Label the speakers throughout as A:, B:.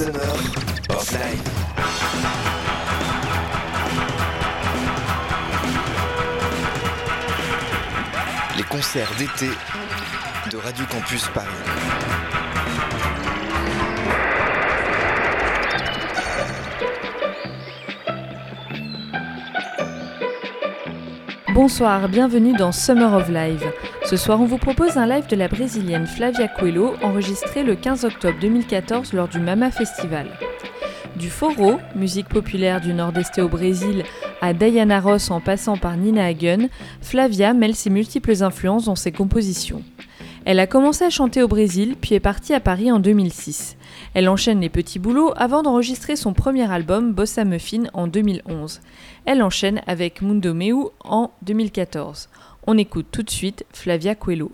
A: Les concerts d'été de Radio Campus Paris.
B: Bonsoir, bienvenue dans Summer of Live. Ce soir, on vous propose un live de la brésilienne Flavia Coelho, enregistré le 15 octobre 2014 lors du Mama Festival. Du foro, musique populaire du nord-est au Brésil, à Diana Ross en passant par Nina Hagen, Flavia mêle ses multiples influences dans ses compositions. Elle a commencé à chanter au Brésil, puis est partie à Paris en 2006. Elle enchaîne les petits boulots avant d'enregistrer son premier album Bossa Muffin en 2011. Elle enchaîne avec Mundo Meu en 2014. On écoute tout de suite Flavia Coelho.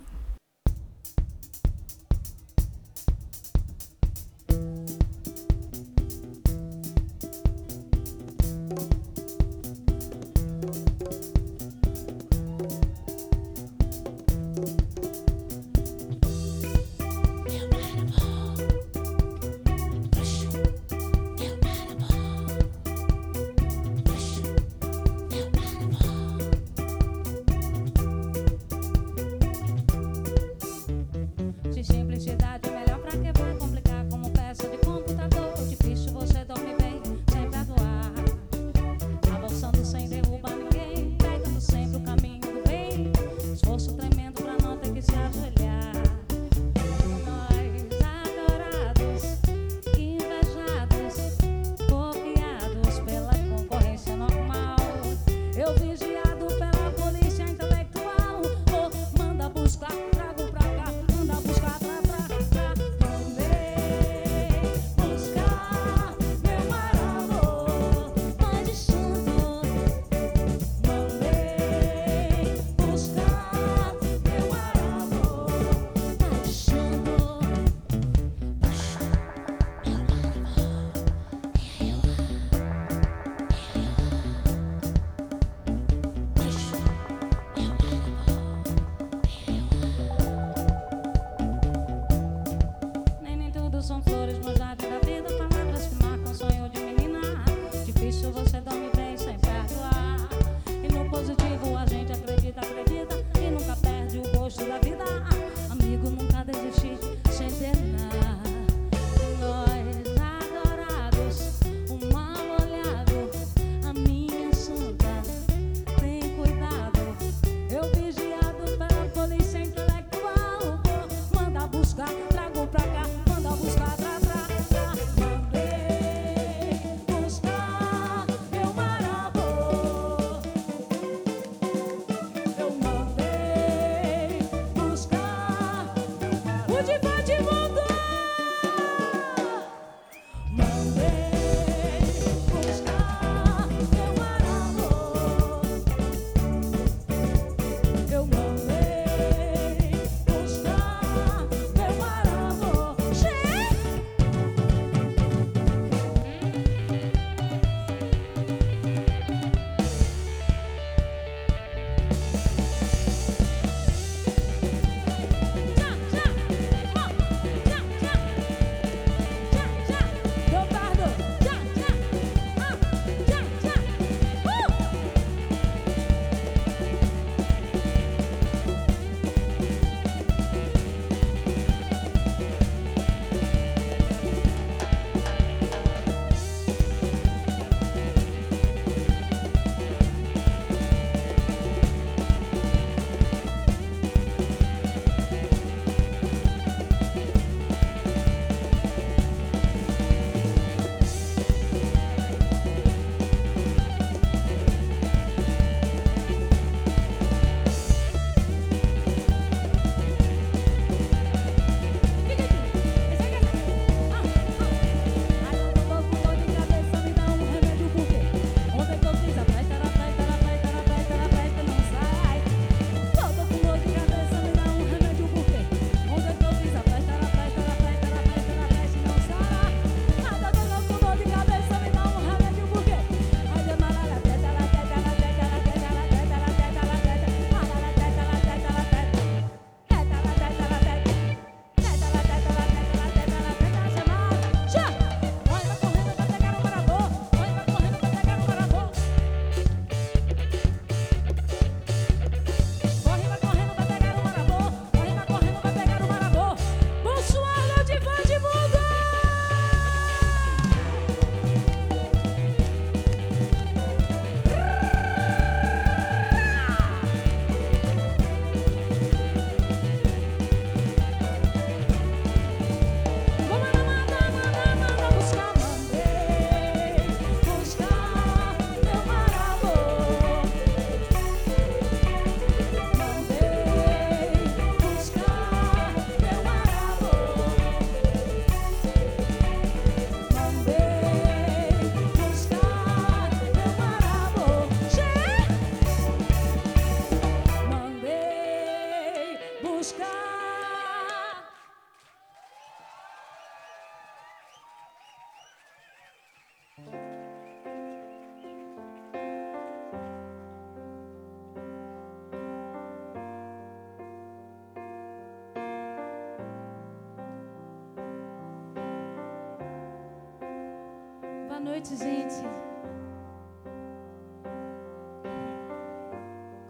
B: noite, gente.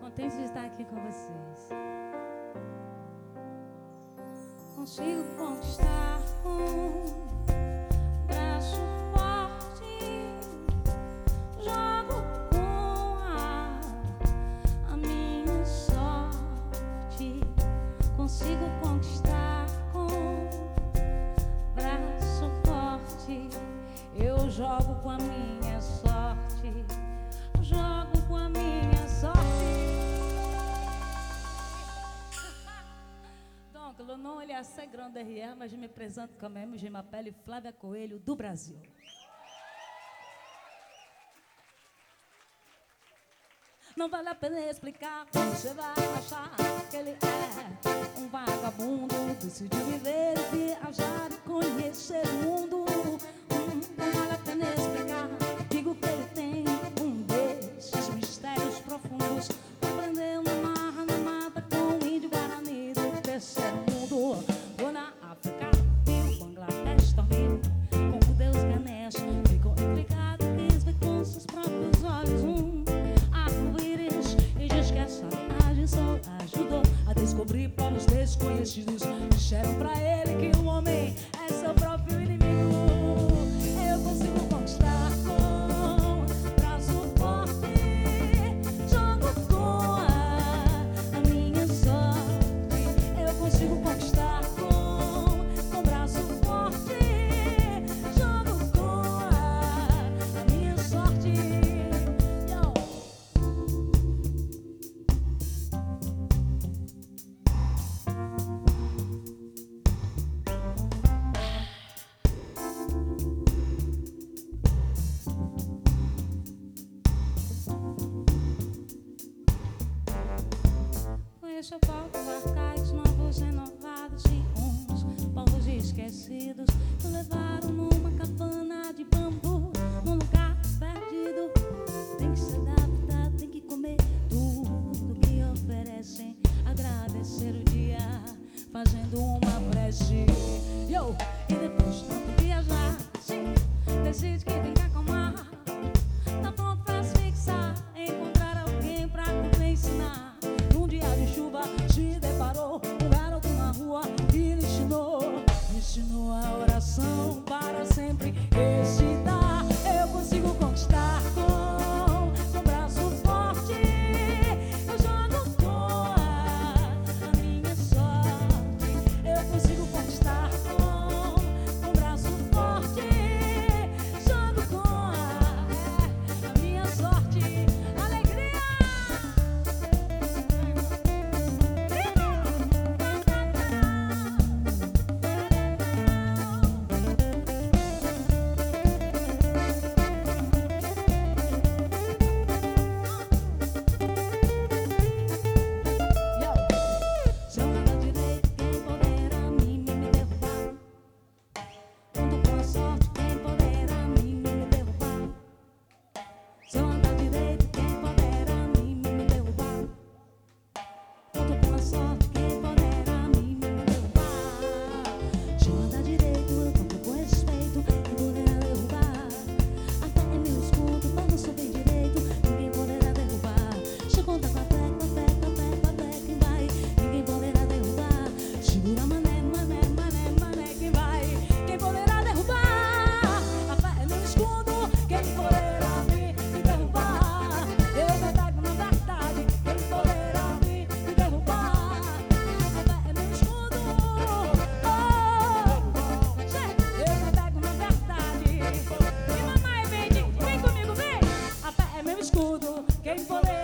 B: Contente de estar aqui com vocês. Consigo conquistar um Fernanda Rier, mas je me présente quand même, je Flávia Coelho, do Brasil. Não vale a pena explicar, você vai achar que ele é um vagabundo. Decidiu viver, viajar e conhecer o mundo. Hum, não vale a pena explicar, digo que ele tem um desses mistérios profundos. aprendendo mais. descobrir planos desconhecidos. Disseram pra ele que um homem é seu próprio sem.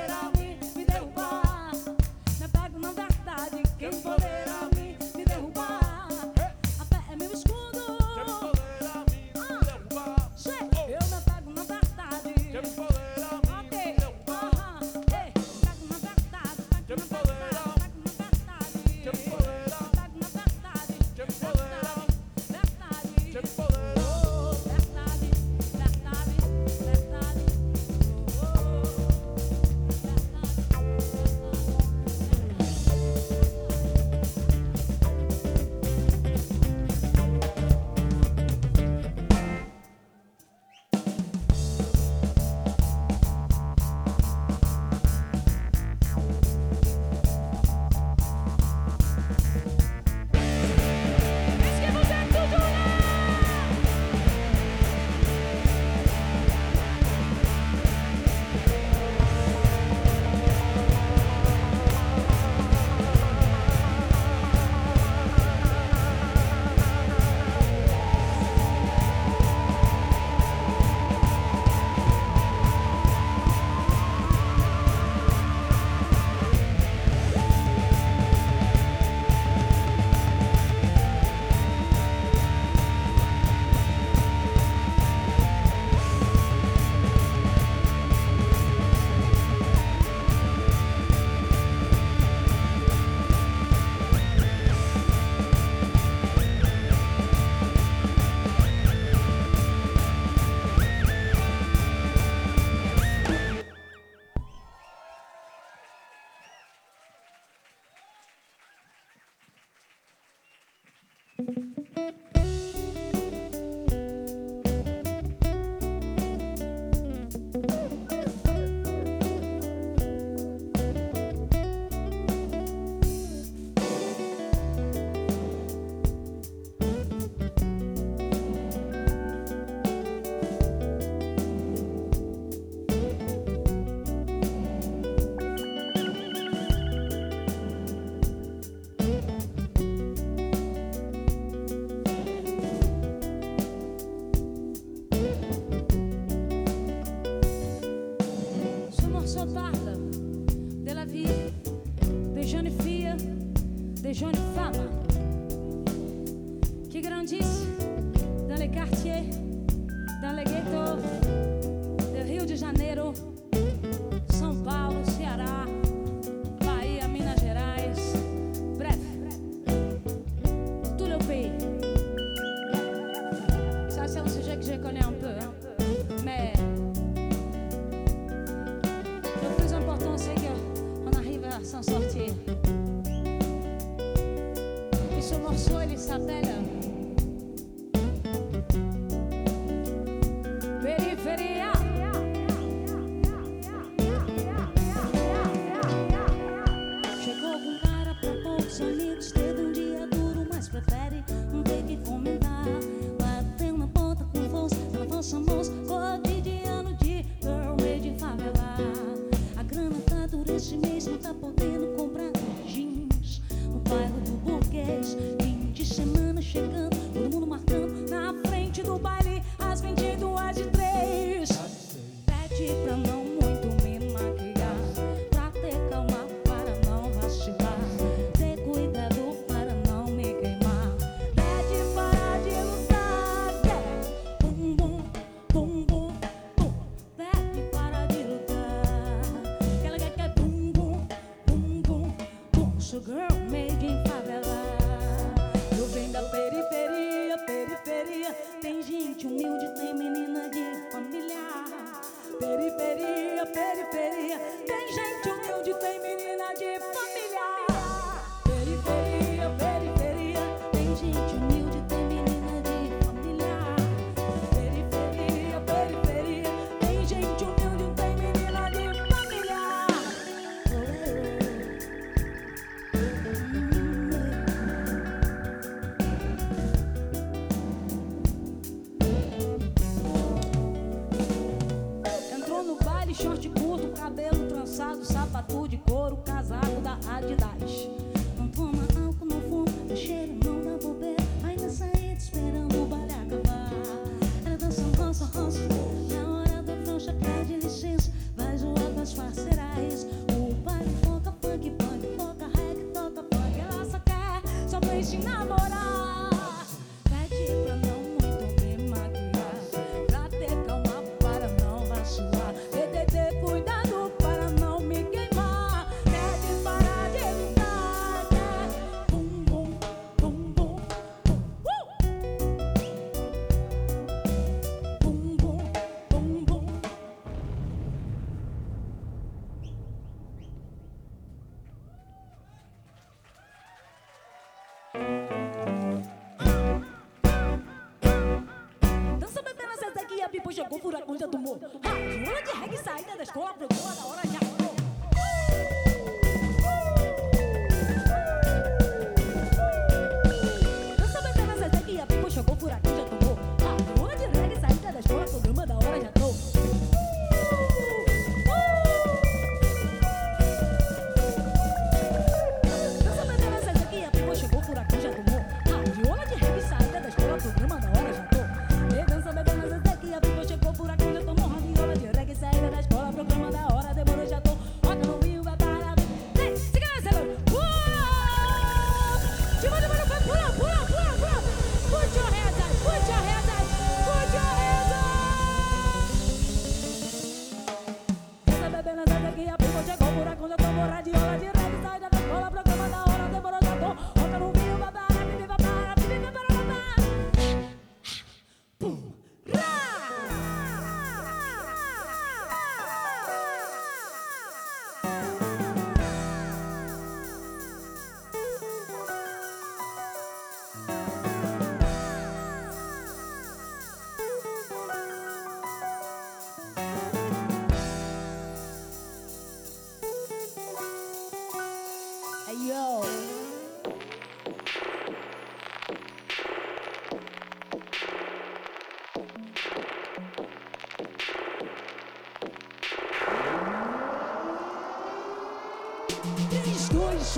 B: saída do morro. Rádio, de reggae, saída da escola, procura na hora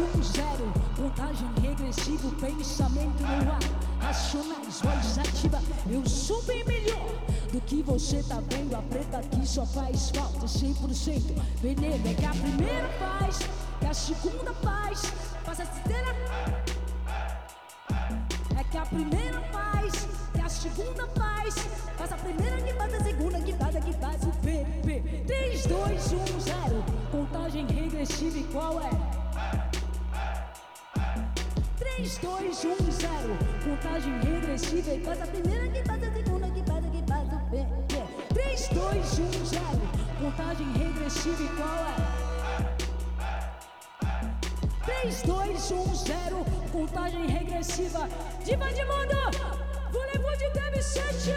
B: um zero, contagem regressiva, pensamento no ar, racionais, voz ativa, eu sou bem melhor do que você tá vendo, a preta aqui só faz falta 100%, veneno é que a primeira faz, que a segunda faz, faz a terceira, é que a primeira faz, que a segunda faz, faz a primeira guitarra, a segunda guitarra que faz o PP, 3, 2, 1, 0, contagem regressiva e qual é? 3, 2, 1, 0. Contagem regressiva e a primeira que faz a segunda que faz a que faz o PP. 3, 2, 1, 0. Contagem regressiva e qual é? 3, 2, 1, 0. Contagem regressiva. Diva de mundo! Voleibol de Deb 7!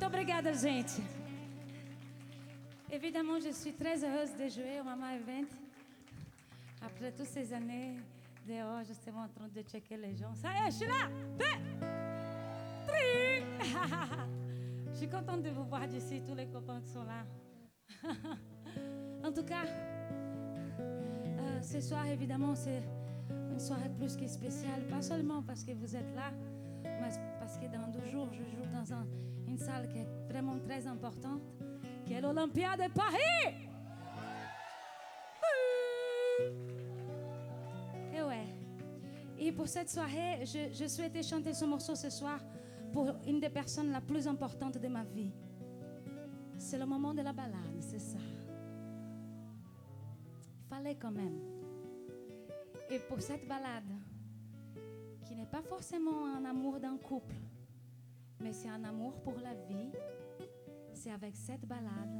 B: Muito obrigada, gente. Évidemment, je suis très heureuse de jouer au Mama Event. Après toutes ces années dehors, justement en train de checker les gens. Ça y est, je suis là. Je suis contente de vous voir d'ici, tous les copains qui sont là. en tout cas, ce soir, évidemment, c'est une soirée plus que spéciale. Pas seulement parce que vous êtes là, mais parce que dans deux jours, je joue dans un- une salle qui est vraiment très importante, qui est l'Olympia de Paris. Et ouais. Et pour cette soirée, je, souhaitais chanter ce morceau ce soir pour une des personnes la plus importantes de ma vie. C'est le moment de la balade, c'est ça. Fallait quand même. Et pour cette balade, qui n'est pas forcément un amour d'un couple, mais c'est un amour pour la vie, c'est avec cette balade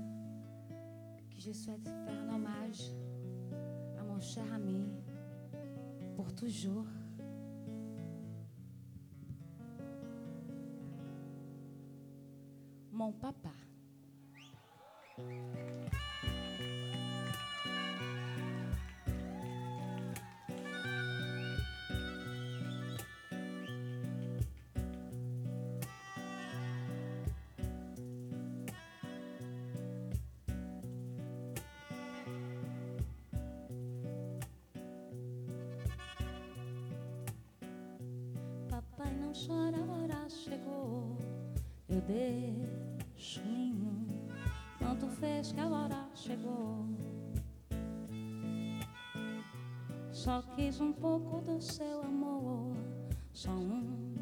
B: que je souhaite faire un hommage à mon cher ami pour toujours. Mon papa. A hora chegou. Eu deixo ninho. Tanto fez que a hora chegou. Só quis um pouco do seu amor. Só um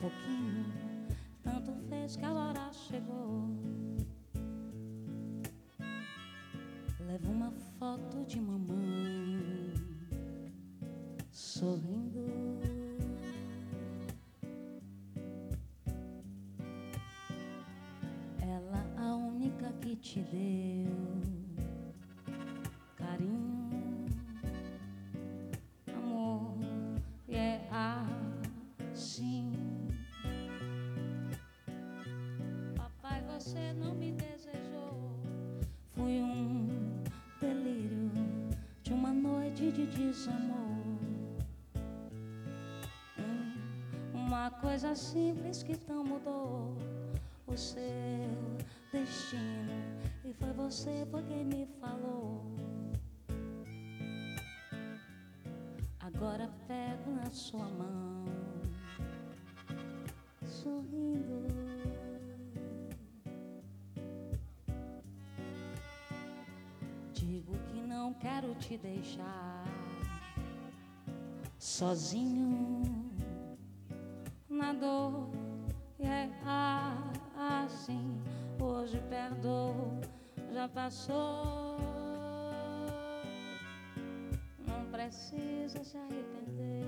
B: pouquinho. Tanto fez que a hora você não me desejou. Fui um delírio de uma noite de desamor. Hum, Uma coisa simples que tão mudou o seu destino. E foi você foi quem me falou. Agora pego na sua mão, sorrindo. Não quero te deixar sozinho na dor. É assim, hoje perdoo, já passou. Não precisa se arrepender.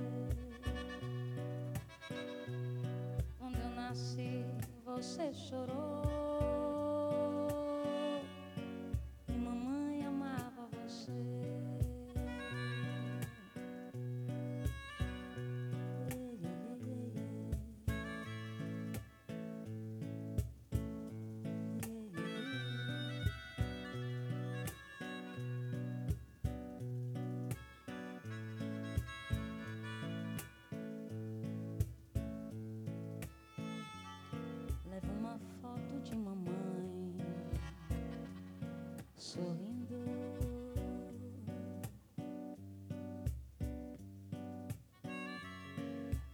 B: Quando eu nasci, você chorou. Sorrindo.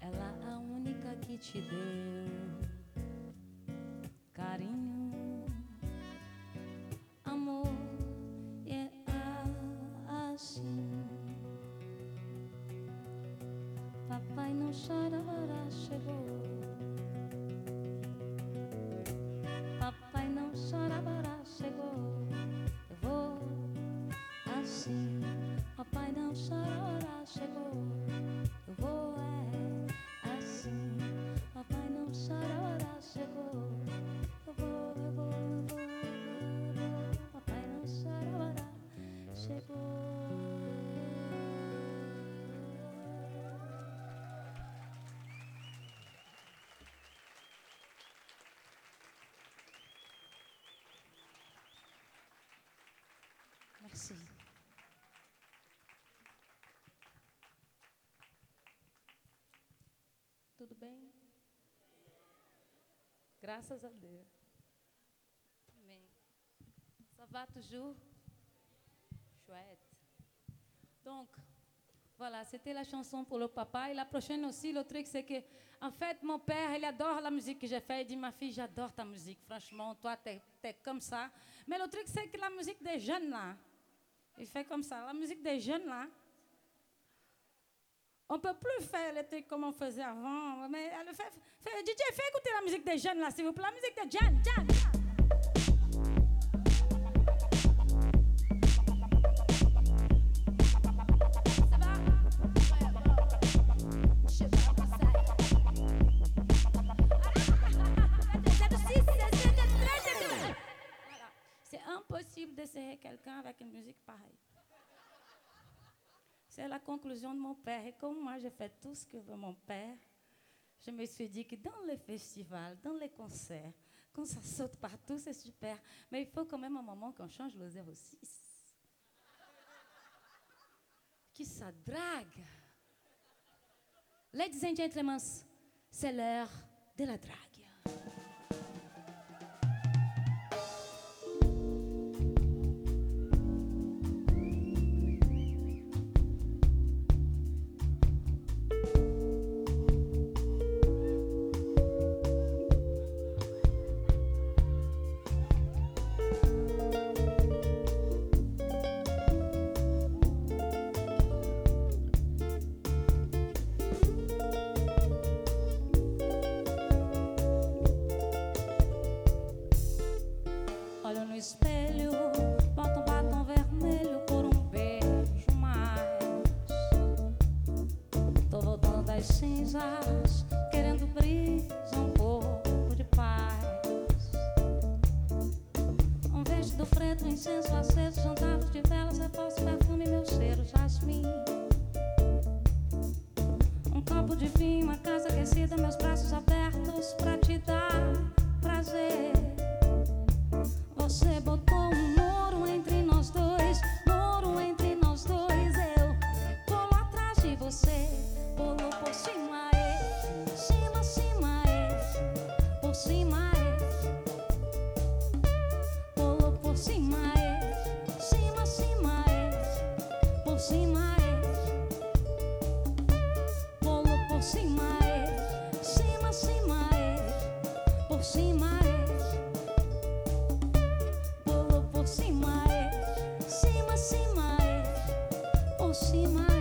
B: Ela a única que te deu Merci. Tudo bem? Graças a Deus. Amém. Ça va toujours? Chouette. Donc, voilà, c'était la chanson pour le papa. Et la prochaine aussi, le truc, c'est que, en fait, mon père, il adore la musique que j'ai faite. Il dit, ma fille, j'adore ta musique. Franchement, toi, t'es es comme ça. Mais le truc, c'est que la musique des jeunes, là, il fait comme ça. La musique des jeunes, là, on ne peut plus faire les trucs comme on faisait avant. Mais elle fait, fait, DJ, fais écouter la musique des jeunes, là, s'il vous plaît. La musique des jeunes, jeunes. C'est la conclusion de mon père. Et comme moi, j'ai fait tout ce que veut mon père, je me suis dit que dans les festivals, dans les concerts, quand ça saute partout, c'est super. Mais il faut quand même un moment qu'on change le 06. Que ça drague. Ladies and gentlemen, c'est l'heure de la drague. aproximar.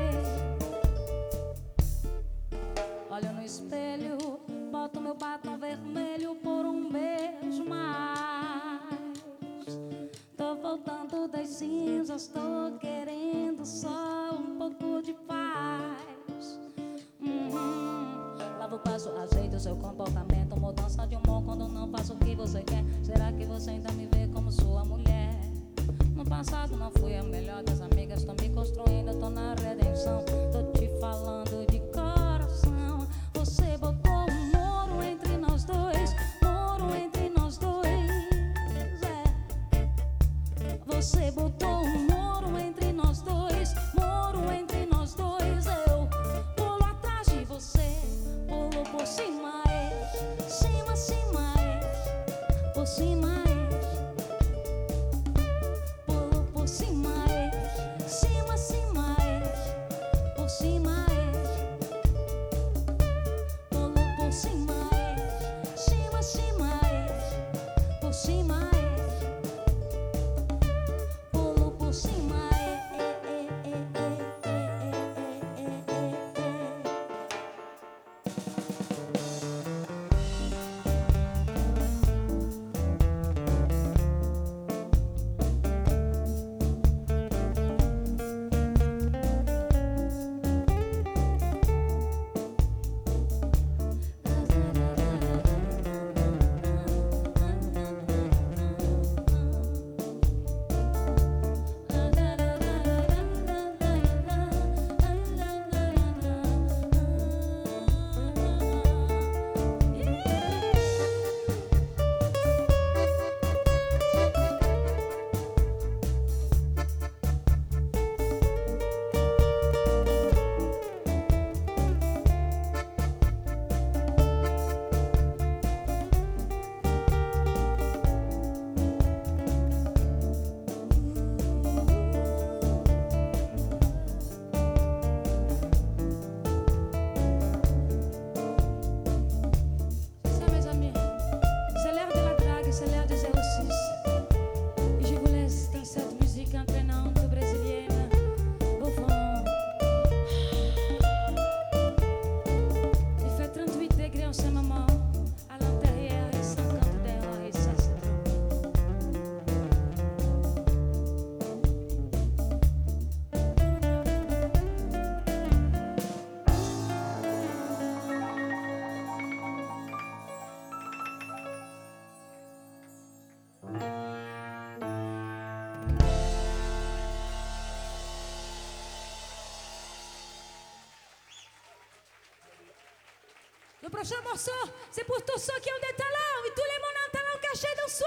B: Le prochain morceau, c'est pour tous ceux qui ont des talents et tous les mondes ont un talent caché dans soi.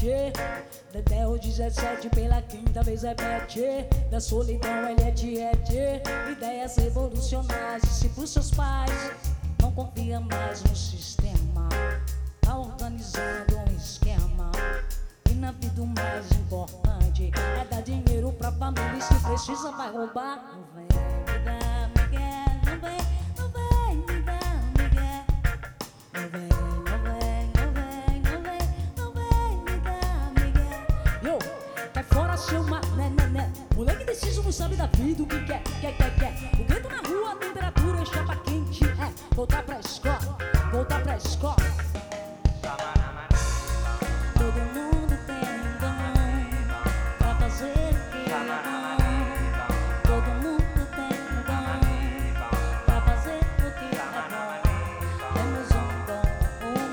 B: Repete. Dedé o 17 pela quinta vez repete. Da solidão ele é tiete. Ideias revolucionárias. Se pros seus pais não confia mais no sistema, tá organizando um esquema. E na vida o mais importante é dar dinheiro pra família. E se precisa, vai roubar. Não vem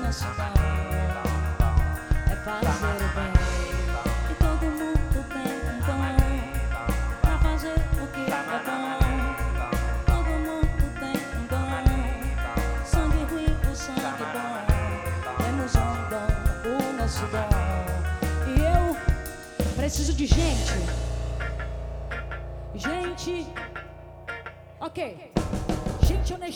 B: dom é fazer o bem. E todo mundo tem um dom pra fazer o que é bom. Todo mundo tem um dom, sangue ruim, o sangue bom. Temos um dom, o nosso dom. E eu preciso de gente. Gente. Ok.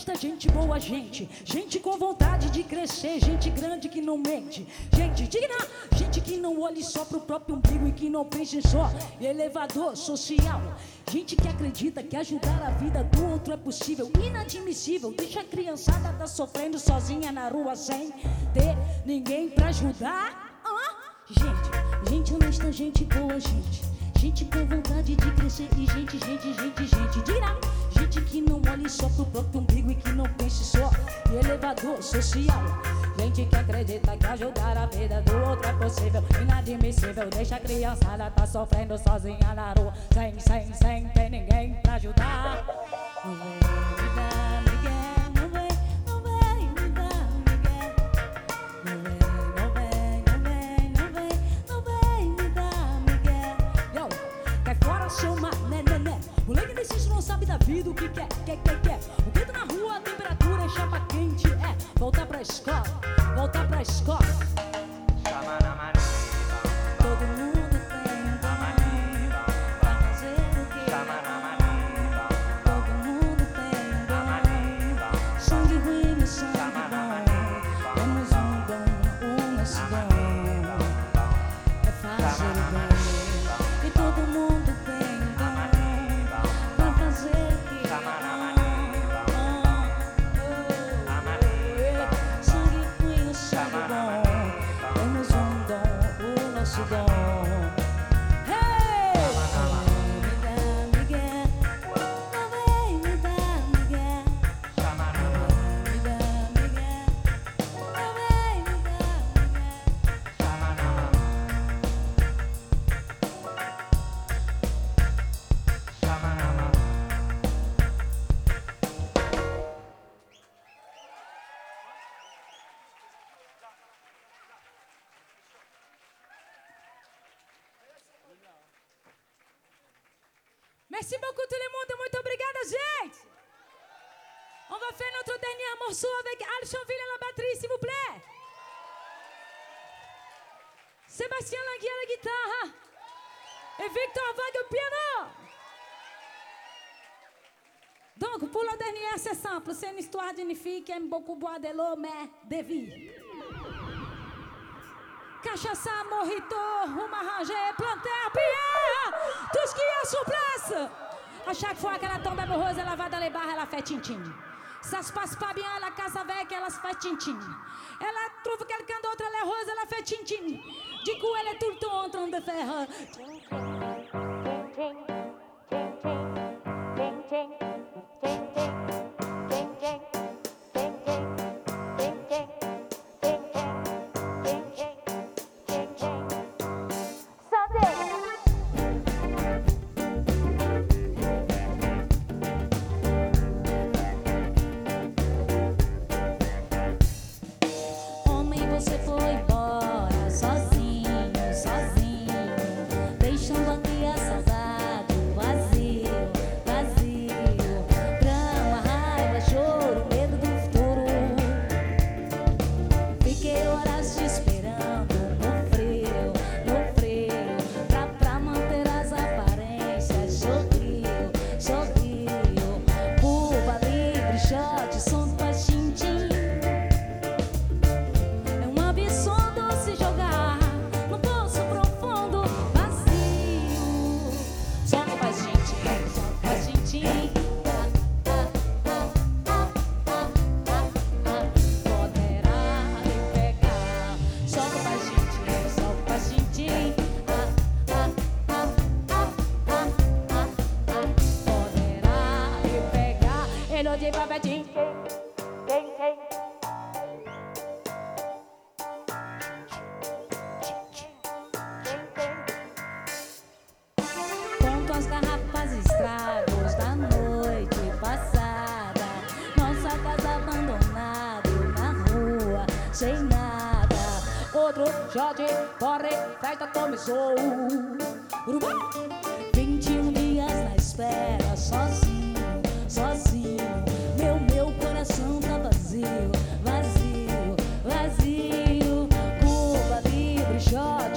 B: Honesta, gente boa, gente. Gente com vontade de crescer, gente grande que não mente. Gente digna, gente que não olhe só pro próprio umbigo e que não pense só elevador social. Gente que acredita que ajudar a vida do outro é possível, inadmissível. Deixa a criançada tá sofrendo sozinha na rua sem ter ninguém pra ajudar. Ah, Gente, gente honesta, gente boa, gente. Gente com vontade de crescer e gente, gente, gente, gente. Dirá, gente que não olhe só pro próprio umbigo e que não pense só em elevador social. Gente que acredita que ajudar a vida do outro é possível, inadmissível. Deixa a criançada tá sofrendo sozinha na rua, sem, sem, sem ter ninguém pra ajudar. Vida o que quer, quer, quer, quer. O grito na rua, a temperatura é chapa quente, é. Voltar pra escola, voltar pra escola. Morceau avec Al Chanville à la batterie, s'il vous plaît. Sébastien Langui à la guitare et Victor Vague au piano. Donc, pour le dernier, c'est simple. C'est une histoire d'une fille qui aime beaucoup boire de l'eau, mais de vie. Cachaça, morrito, uma rangée, planter, pierre, tout ce qui est sur place. À chaque fois qu'elle tombe amoureuse, elle va dans les bars, elle fait tchin-tchin. Ça se passe pas bien, elle casse avec, elle se fait tchin-tchin. Elle trouve quelqu'un d'autre, elle est heureuse, elle fait tchin-tchin. Du coup, elle est tout le temps en train de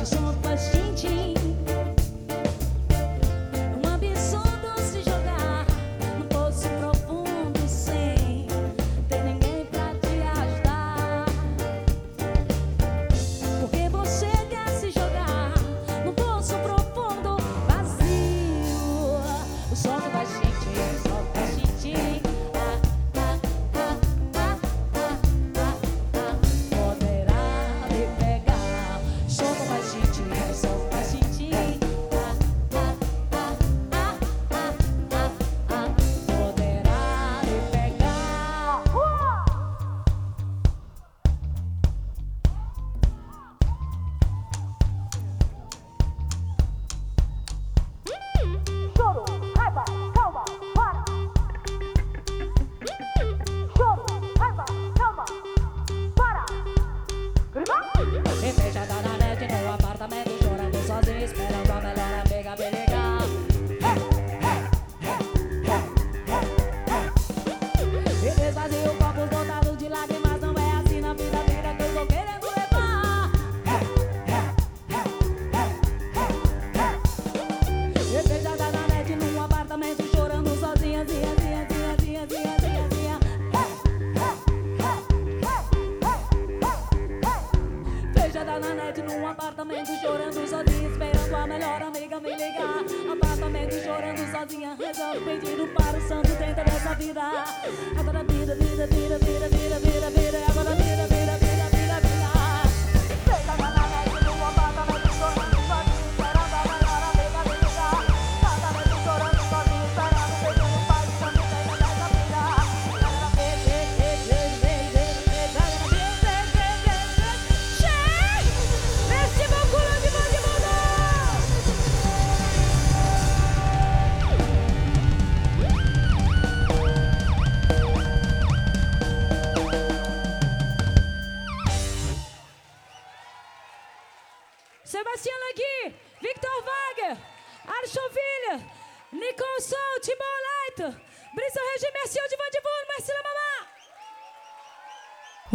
B: So passion. pedido para o santo dentro dessa vida. Agora
C: vida,
B: vida, vida, vida, vida.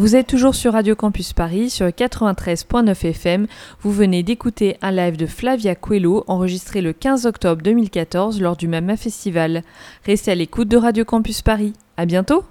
D: Vous êtes toujours sur Radio Campus Paris, sur 93.9 FM. Vous venez d'écouter un live de Flavia Coelho, enregistré le 15 octobre 2014 lors du MAMA Festival. Restez à l'écoute de Radio Campus Paris. À bientôt!